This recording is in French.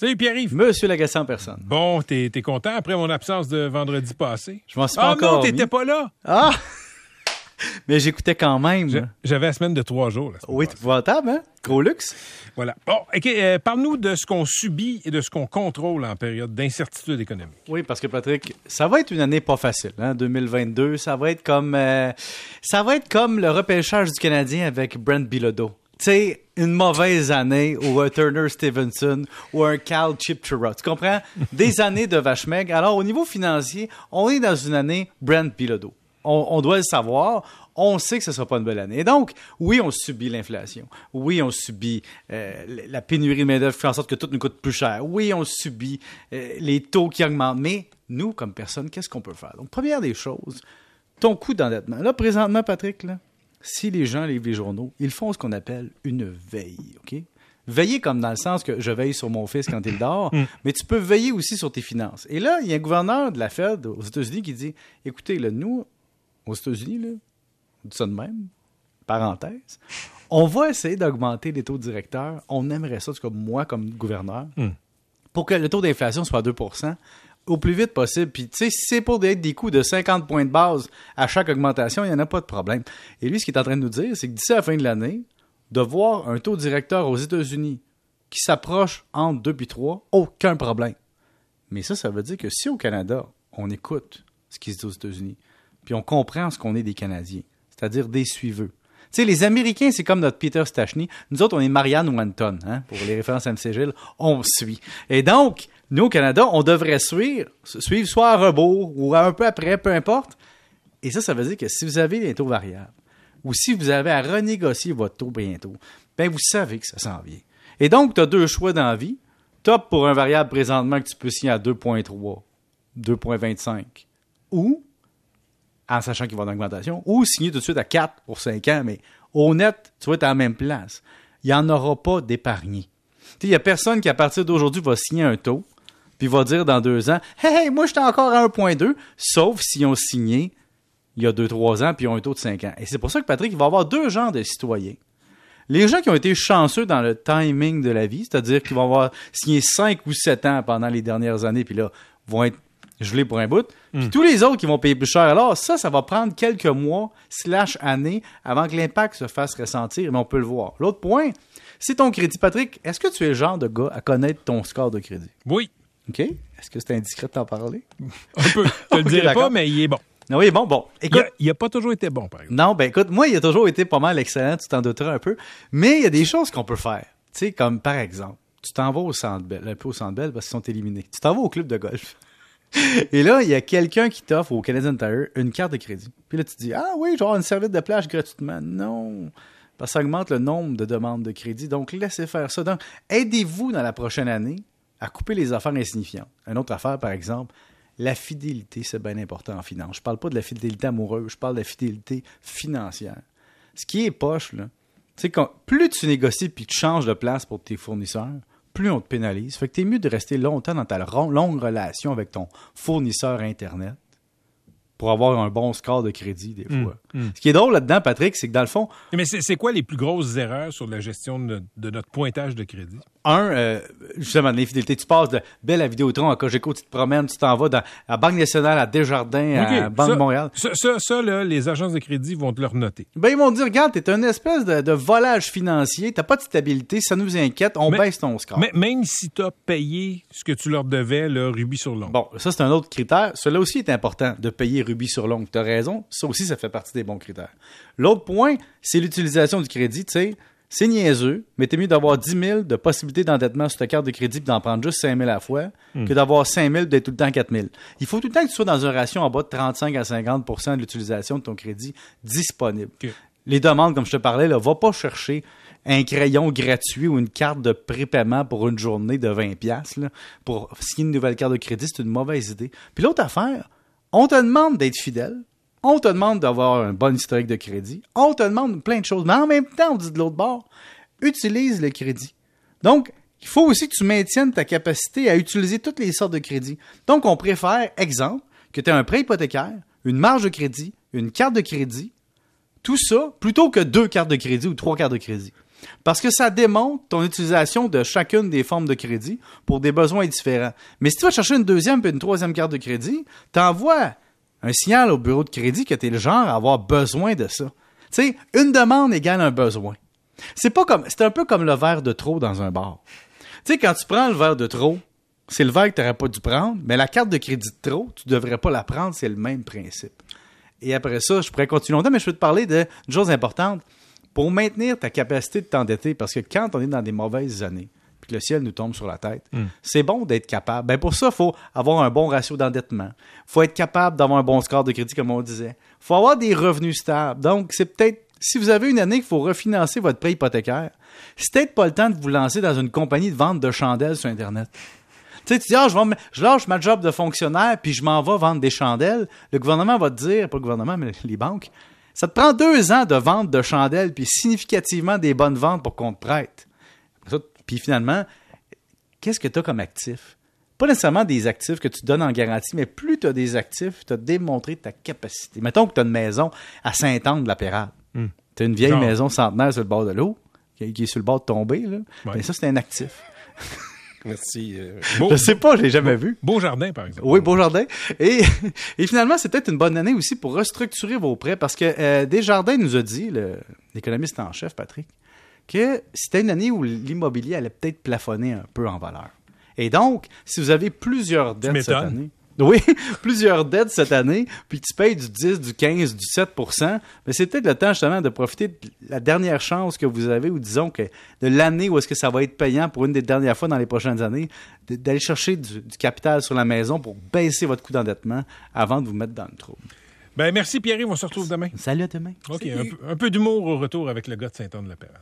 Salut Pierre-Yves. Monsieur Lagacé en personne. Bon, t'es es content après mon absence de vendredi passé? Je m'en suis pas ah, encore. non, t'étais pas là. Ah! Mais j'écoutais quand même. J'avais la semaine de trois jours. oui, épouvantable, hein? Gros luxe. Voilà. Bon, OK, euh, parle-nous de ce qu'on subit et de ce qu'on contrôle en période d'incertitude économique. Oui, parce que Patrick, ça va être une année pas facile, hein? 2022. Ça va être comme, euh, ça va être comme le repêchage du Canadien avec Brent Bilodeau tu sais, une mauvaise année ou un Turner Stevenson ou un Cal Chipchura. Tu comprends? Des années de vache maigre. Alors, au niveau financier, on est dans une année Brent Bilodeau. On, doit le savoir. On sait que ce ne sera pas une belle année. Et donc, oui, on subit l'inflation. Oui, on subit euh, la pénurie de main-d'œuvre qui fait en sorte que tout nous coûte plus cher. Oui, on subit euh, les taux qui augmentent. Mais nous, comme personne, qu'est-ce qu'on peut faire? Donc, première des choses, ton coût d'endettement. Là, présentement, Patrick, là, si les gens lisent les journaux, ils font ce qu'on appelle une veille, OK? Veiller comme dans le sens que je veille sur mon fils quand il dort, mm. mais tu peux veiller aussi sur tes finances. Et là, il y a un gouverneur de la Fed aux États-Unis qui dit Écoutez, là, nous, aux États-Unis, là, on dit ça de même, parenthèse, on va essayer d'augmenter les taux directeurs. On aimerait ça, en tout cas moi, comme gouverneur, mm. pour que le taux d'inflation soit à 2 au plus vite possible. Puis, tu sais, si c'est pour des coûts de 50 points de base à chaque augmentation, il n'y en a pas de problème. Et lui, ce qu'il est en train de nous dire, c'est que d'ici la fin de l'année, de voir un taux directeur aux États-Unis qui s'approche entre 2 et 3, aucun problème. Mais ça, ça veut dire que si au Canada, on écoute ce qui se dit aux États-Unis, puis on comprend ce qu'on est des Canadiens, c'est-à-dire des suiveux. Tu sais, les Américains, c'est comme notre Peter Stachny. Nous autres, on est Marianne Wanton, hein, pour les références MCG. On suit. Et donc, nous, au Canada, on devrait suivre, suivre soit à rebours ou un peu après, peu importe. Et ça, ça veut dire que si vous avez des taux variables ou si vous avez à renégocier votre taux bientôt, ben vous savez que ça s'en vient. Et donc, tu as deux choix dans la vie. Top pour un variable présentement que tu peux signer à 2.3, 2.25 ou, en sachant qu'il va en augmentation, ou signer tout de suite à 4 pour 5 ans, mais au net, tu vas être à la même place. Il n'y en aura pas d'épargné. Il n'y a personne qui, à partir d'aujourd'hui, va signer un taux puis va dire dans deux ans Hey, hey moi, j'étais encore à 1,2, sauf s'ils ont signé il y a deux, trois ans, puis ils ont un taux de 5 ans. Et c'est pour ça que Patrick, il va avoir deux genres de citoyens. Les gens qui ont été chanceux dans le timing de la vie, c'est-à-dire qu'ils vont avoir signé 5 ou 7 ans pendant les dernières années, puis là, vont être gelés pour un bout. Puis hmm. tous les autres qui vont payer plus cher. Alors, ça, ça va prendre quelques mois, slash années, avant que l'impact se fasse ressentir, mais on peut le voir. L'autre point, c'est ton crédit. Patrick, est-ce que tu es le genre de gars à connaître ton score de crédit? Oui. OK. Est-ce que c'est indiscret de t'en parler? Un peu. Je te le dirai pas, mais il est bon. Oui, bon, bon. Écoute, il n'a pas toujours été bon, par exemple. Non, ben écoute, moi, il a toujours été pas mal excellent, tu t'en douteras un peu. Mais il y a des choses qu'on peut faire. Tu sais, comme par exemple, tu t'en vas au Centre Bell, un peu au Centre Bell parce qu'ils sont éliminés. Tu t'en vas au club de golf. Et là, il y a quelqu'un qui t'offre au Canadian Tire une carte de crédit. Puis là, tu te dis, ah oui, genre une serviette de plage gratuitement. Non. Parce que ça augmente le nombre de demandes de crédit. Donc, laissez faire ça. Donc, aidez-vous dans la prochaine année à couper les affaires insignifiantes. Une autre affaire, par exemple, la fidélité, c'est bien important en finance. Je ne parle pas de la fidélité amoureuse, je parle de la fidélité financière. Ce qui est poche, là, c'est que plus tu négocies puis tu changes de place pour tes fournisseurs, plus on te pénalise. Fait que tu es mieux de rester longtemps dans ta longue relation avec ton fournisseur Internet pour avoir un bon score de crédit des fois. Hmm, hmm. Ce qui est drôle là-dedans, Patrick, c'est que dans le fond... Mais c'est quoi les plus grosses erreurs sur la gestion de, notre pointage de crédit? Un, euh, justement, de l'infidélité. Tu passes de Belle à Vidéotron à Cogeco, tu te promènes, tu t'en vas dans, à Banque nationale, à Desjardins, à Banque de Montréal. Ça, ça, là, les agences de crédit vont te le noter. Ben, ils vont te dire, regarde, t'es une espèce de, volage financier, t'as pas de stabilité, ça nous inquiète, on baisse ton score. Mais même si tu as payé ce que tu leur devais, le rubis sur l'ongle. Bon, ça, c'est un autre critère. Cela aussi est important, de payer rubis sur l'ongle. Tu as raison, ça aussi, ça fait partie des bons critères. L'autre point, c'est l'utilisation du crédit, tu sais c'est niaiseux, mais t'es mieux d'avoir 10 000 de possibilités d'endettement sur ta carte de crédit et d'en prendre juste 5 000 à la fois hmm. que d'avoir 5 000 d'être tout le temps 4 000. Il faut tout le temps que tu sois dans une ration en bas de 35 à 50% de l'utilisation de ton crédit disponible. Les demandes, comme je te parlais, là, va pas chercher un crayon gratuit ou une carte de prépaiement pour une journée de 20 pièces pour signer une nouvelle carte de crédit, c'est une mauvaise idée. Puis l'autre affaire, on te demande d'être fidèle, on te demande d'avoir un bon historique de crédit. On te demande plein de choses. Mais en même temps, on dit de l'autre bord, utilise le crédit. Donc, il faut aussi que tu maintiennes ta capacité à utiliser toutes les sortes de crédits. Donc, on préfère, exemple, que tu aies un prêt hypothécaire, une marge de crédit, une carte de crédit, tout ça, plutôt que deux cartes de crédit ou trois cartes de crédit. Parce que ça démontre ton utilisation de chacune des formes de crédit pour des besoins différents. Mais si tu vas chercher une deuxième et une troisième carte de crédit, t'envoies un signal au bureau de crédit que tu es le genre à avoir besoin de ça. Tu sais, une demande égale un besoin. C'est pas comme, c'est un peu comme le verre de trop dans un bar. Tu sais, quand tu prends le verre de trop, c'est le verre que tu n'aurais pas dû prendre, mais la carte de crédit de trop, tu devrais pas la prendre, c'est le même principe. Et après ça, je pourrais continuer longtemps, mais je veux te parler d'une chose importante. Pour maintenir ta capacité de t'endetter, parce que quand on est dans des mauvaises années, puis que le ciel nous tombe sur la tête, c'est bon d'être capable. Ben pour ça, il faut avoir un bon ratio d'endettement. Il faut être capable d'avoir un bon score de crédit, comme on disait. Il faut avoir des revenus stables. Donc, c'est peut-être, si vous avez une année qu'il faut refinancer votre prêt hypothécaire, c'est peut-être pas le temps de vous lancer dans une compagnie de vente de chandelles sur Internet. Tu sais, tu dis, ah, je, vais me- je lâche ma job de fonctionnaire, puis je m'en vais vendre des chandelles. Le gouvernement va te dire, pas le gouvernement, mais les banques, ça te prend deux ans de vente de chandelles, puis significativement des bonnes ventes pour qu'on te prête. Puis finalement, qu'est-ce que tu as comme actif? Pas nécessairement des actifs que tu donnes en garantie, mais plus tu as des actifs, tu as démontré ta capacité. Mettons que tu as une maison à Saint-Anne de la Pérade. Tu as une vieille Genre. maison centenaire sur le bord de l'eau, qui est sur le bord de tomber. Là. Ouais. Ben, ça, c'est un actif. Merci. euh, beau, Je sais pas, je l'ai jamais vu. beau jardin, par exemple. Oui, beau jardin. Et, et finalement, c'est peut-être une bonne année aussi pour restructurer vos prêts parce que euh, Desjardins nous a dit, le- l'économiste en chef, Patrick, que c'était une année où l'immobilier allait peut-être plafonner un peu en valeur. Et donc, si vous avez plusieurs dettes cette année, oui, plusieurs dettes cette année, puis tu payes du 10, du 15, du 7 mais c'est peut-être le temps justement de profiter de la dernière chance que vous avez, ou disons que de l'année où est-ce que ça va être payant pour une des dernières fois dans les prochaines années, d'aller chercher du, du capital sur la maison pour baisser votre coût d'endettement avant de vous mettre dans le trou. Ben, merci, Pierre. On se retrouve demain. Salut à demain. OK. Un, peu- un peu d'humour au retour avec le gars de Saint-Anne-de-la-Pérade.